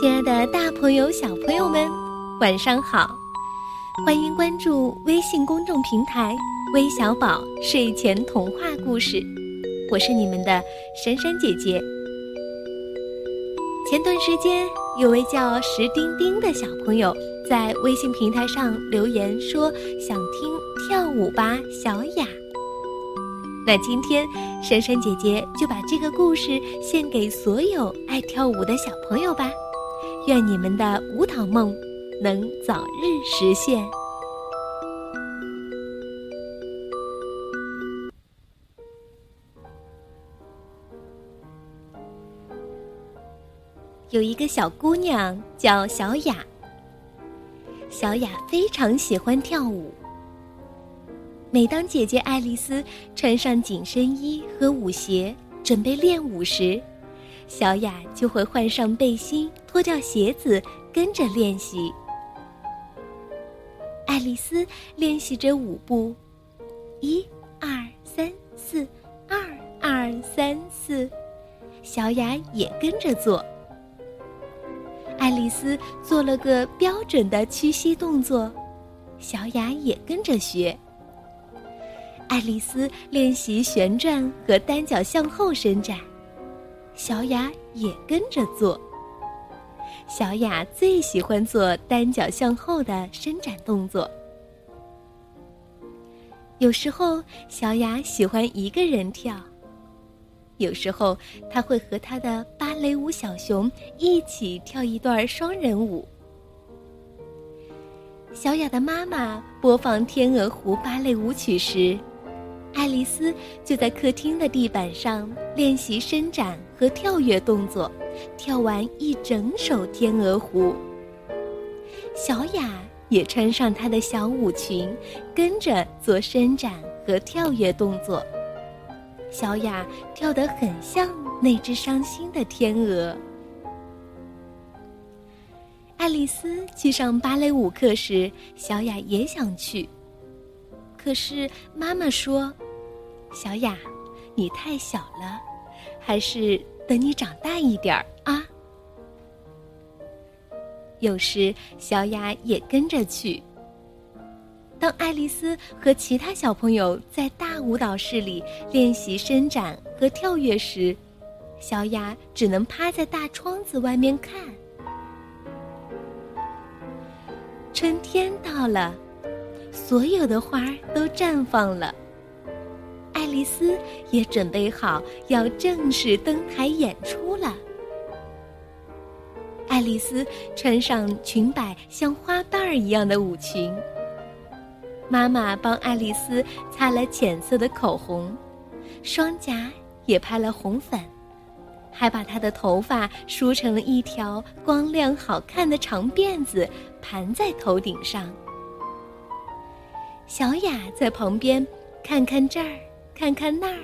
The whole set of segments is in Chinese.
亲爱的，大朋友、小朋友们，晚上好！欢迎关注微信公众平台“微小宝睡前童话故事”，我是你们的珊珊姐姐。前段时间，有位叫石丁丁的小朋友在微信平台上留言说想听《跳舞吧，小雅》。那今天，珊珊姐姐就把这个故事献给所有爱跳舞的小朋友吧。愿你们的舞蹈梦能早日实现。有一个小姑娘叫小雅，小雅非常喜欢跳舞。每当姐姐爱丽丝穿上紧身衣和舞鞋准备练舞时，小雅就会换上背心，脱掉鞋子，跟着练习。爱丽丝练习着舞步，一、二、三、四，二、二、三、四，小雅也跟着做。爱丽丝做了个标准的屈膝动作，小雅也跟着学。爱丽丝练习旋转和单脚向后伸展。小雅也跟着做。小雅最喜欢做单脚向后的伸展动作。有时候，小雅喜欢一个人跳；有时候，她会和她的芭蕾舞小熊一起跳一段双人舞。小雅的妈妈播放《天鹅湖》芭蕾舞曲时。爱丽丝就在客厅的地板上练习伸展和跳跃动作，跳完一整首《天鹅湖》。小雅也穿上她的小舞裙，跟着做伸展和跳跃动作。小雅跳得很像那只伤心的天鹅。爱丽丝去上芭蕾舞课时，小雅也想去，可是妈妈说。小雅，你太小了，还是等你长大一点儿啊。有时小雅也跟着去。当爱丽丝和其他小朋友在大舞蹈室里练习伸展和跳跃时，小雅只能趴在大窗子外面看。春天到了，所有的花都绽放了。爱丽丝也准备好要正式登台演出了。爱丽丝穿上裙摆像花瓣儿一样的舞裙。妈妈帮爱丽丝擦了浅色的口红，双颊也拍了红粉，还把她的头发梳成了一条光亮好看的长辫子，盘在头顶上。小雅在旁边看看这儿。看看那儿，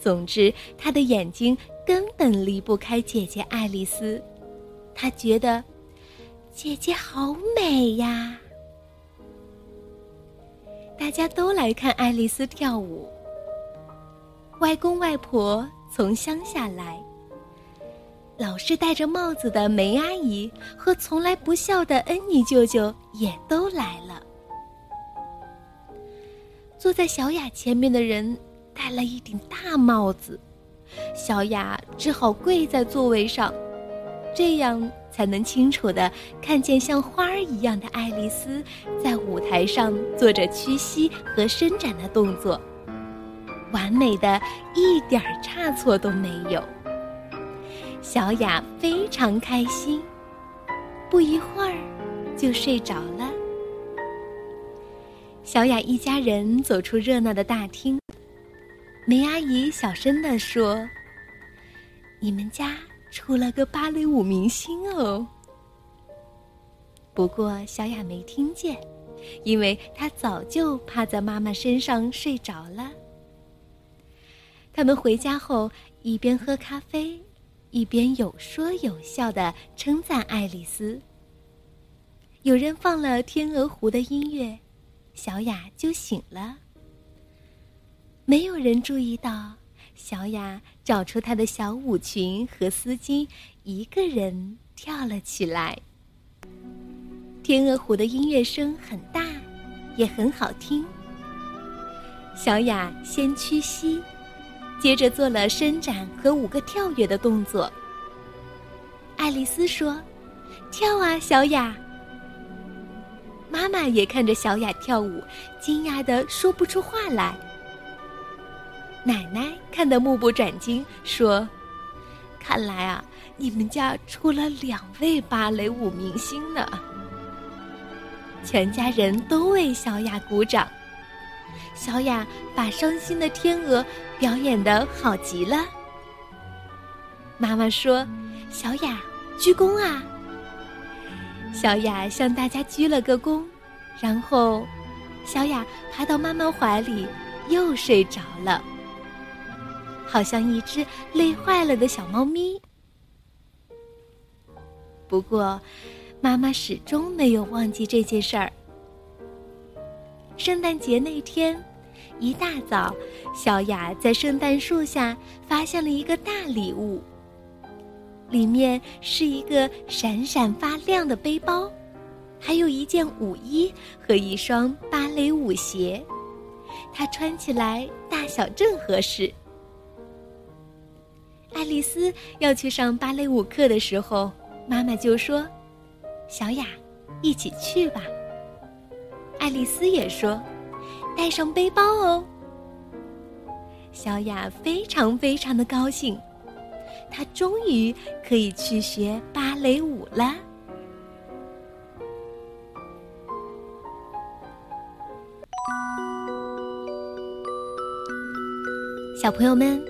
总之，他的眼睛根本离不开姐姐爱丽丝。他觉得，姐姐好美呀！大家都来看爱丽丝跳舞。外公外婆从乡下来，老是戴着帽子的梅阿姨和从来不笑的恩妮舅舅也都来了。坐在小雅前面的人戴了一顶大帽子，小雅只好跪在座位上，这样才能清楚的看见像花儿一样的爱丽丝在舞台上做着屈膝和伸展的动作，完美的一点差错都没有。小雅非常开心，不一会儿就睡着了。小雅一家人走出热闹的大厅，梅阿姨小声地说：“你们家出了个芭蕾舞明星哦。”不过小雅没听见，因为她早就趴在妈妈身上睡着了。他们回家后，一边喝咖啡，一边有说有笑的称赞爱丽丝。有人放了《天鹅湖》的音乐。小雅就醒了，没有人注意到，小雅找出她的小舞裙和丝巾，一个人跳了起来。天鹅湖的音乐声很大，也很好听。小雅先屈膝，接着做了伸展和五个跳跃的动作。爱丽丝说：“跳啊，小雅！”妈妈也看着小雅跳舞，惊讶的说不出话来。奶奶看得目不转睛，说：“看来啊，你们家出了两位芭蕾舞明星呢。”全家人都为小雅鼓掌。小雅把伤心的天鹅表演的好极了。妈妈说：“小雅，鞠躬啊！”小雅向大家鞠了个躬，然后，小雅爬到妈妈怀里，又睡着了，好像一只累坏了的小猫咪。不过，妈妈始终没有忘记这件事儿。圣诞节那天，一大早，小雅在圣诞树下发现了一个大礼物。里面是一个闪闪发亮的背包，还有一件舞衣和一双芭蕾舞鞋，她穿起来大小正合适。爱丽丝要去上芭蕾舞课的时候，妈妈就说：“小雅，一起去吧。”爱丽丝也说：“带上背包哦。”小雅非常非常的高兴。她终于可以去学芭蕾舞了。小朋友们，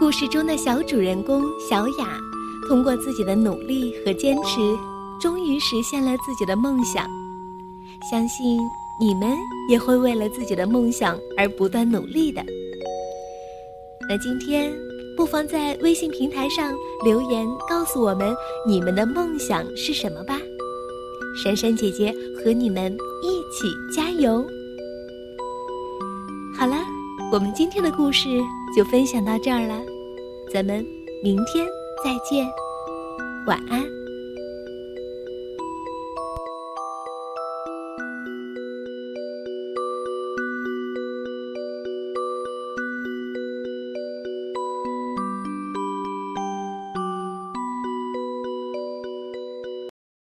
故事中的小主人公小雅，通过自己的努力和坚持，终于实现了自己的梦想。相信你们也会为了自己的梦想而不断努力的。那今天。不妨在微信平台上留言告诉我们你们的梦想是什么吧，珊珊姐姐和你们一起加油。好了，我们今天的故事就分享到这儿了，咱们明天再见，晚安。